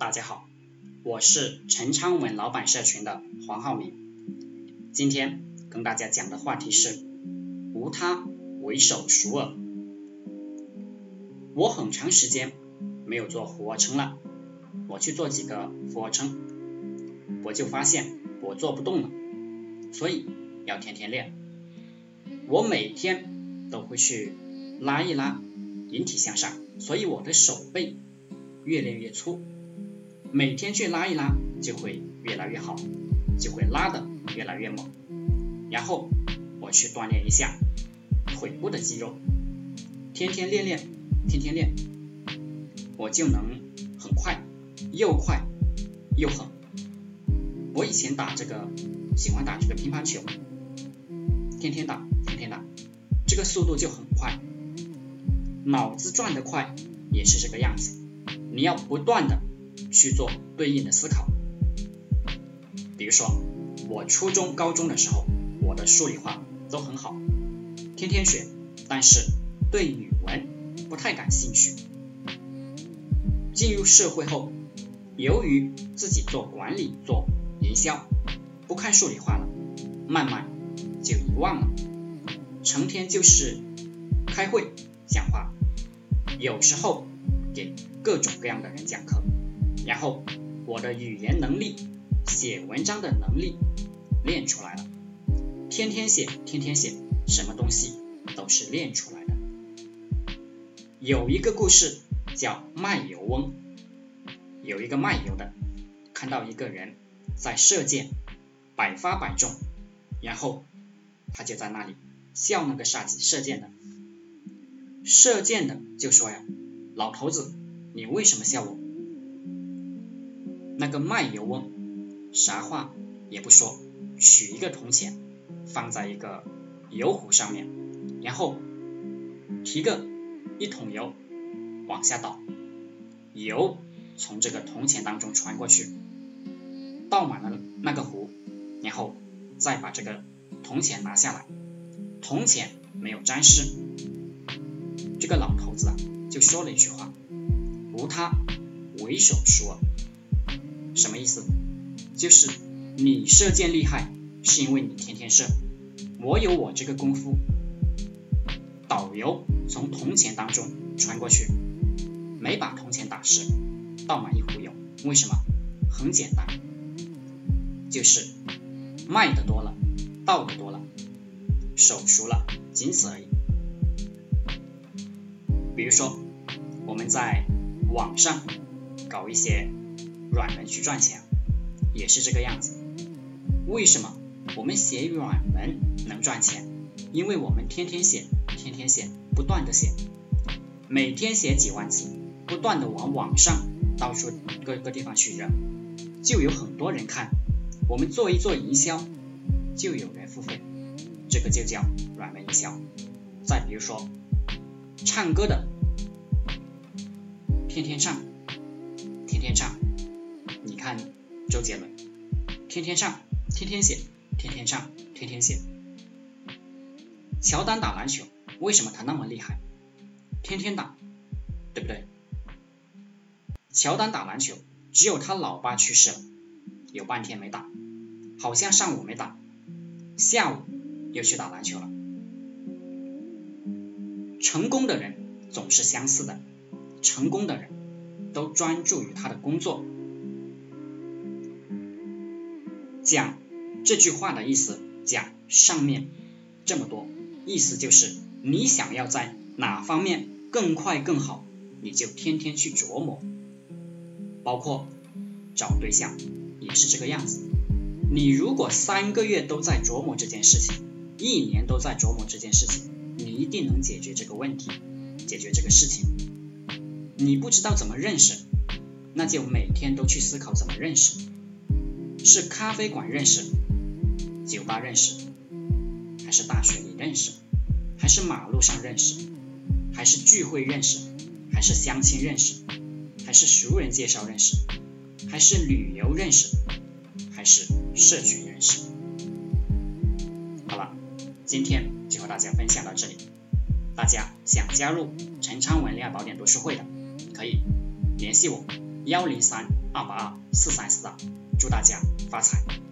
大家好，我是陈昌文老板社群的黄浩明。今天跟大家讲的话题是无他，唯手熟尔。我很长时间没有做俯卧撑了，我去做几个俯卧撑，我就发现我做不动了，所以要天天练。我每天都会去拉一拉引体向上，所以我的手背越练越粗。每天去拉一拉，就会越来越好，就会拉的越来越猛。然后我去锻炼一下腿部的肌肉，天天练练，天天练，我就能很快，又快又狠。我以前打这个，喜欢打这个乒乓球，天天打，天天打，这个速度就很快，脑子转得快也是这个样子，你要不断的。去做对应的思考，比如说我初中、高中的时候，我的数理化都很好，天天学，但是对语文不太感兴趣。进入社会后，由于自己做管理、做营销，不看数理化了，慢慢就遗忘了，成天就是开会讲话，有时候给各种各样的人讲课。然后我的语言能力、写文章的能力练出来了，天天写，天天写，什么东西都是练出来的。有一个故事叫卖油翁，有一个卖油的看到一个人在射箭，百发百中，然后他就在那里笑那个傻子射箭的，射箭的就说呀，老头子，你为什么笑我？那个卖油翁啥话也不说，取一个铜钱放在一个油壶上面，然后提个一桶油往下倒，油从这个铜钱当中传过去，倒满了那个壶，然后再把这个铜钱拿下来，铜钱没有沾湿。这个老头子啊就说了一句话：无他，唯手熟。什么意思？就是你射箭厉害，是因为你天天射。我有我这个功夫，导游从铜钱当中穿过去，没把铜钱打湿，倒满一壶油。为什么？很简单，就是卖的多了，倒的多了，手熟了，仅此而已。比如说，我们在网上搞一些。软文去赚钱也是这个样子。为什么我们写软文能赚钱？因为我们天天写，天天写，不断的写，每天写几万字，不断的往网上到处各个地方去扔，就有很多人看。我们做一做营销，就有人付费，这个就叫软文营销。再比如说唱歌的，天天唱，天天唱。看周杰伦，天天唱，天天写，天天唱，天天写。乔丹打篮球，为什么他那么厉害？天天打，对不对？乔丹打篮球，只有他老爸去世了，有半天没打，好像上午没打，下午又去打篮球了。成功的人总是相似的，成功的人都专注于他的工作。讲这句话的意思，讲上面这么多，意思就是你想要在哪方面更快更好，你就天天去琢磨。包括找对象也是这个样子。你如果三个月都在琢磨这件事情，一年都在琢磨这件事情，你一定能解决这个问题，解决这个事情。你不知道怎么认识，那就每天都去思考怎么认识。是咖啡馆认识，酒吧认识，还是大学里认识，还是马路上认识，还是聚会认识，还是相亲认识，还是熟人介绍认识，还是旅游认识，还是社群认识？好了，今天就和大家分享到这里。大家想加入陈昌文恋爱宝典读书会的，可以联系我幺零三。二八二四三四二，祝大家发财。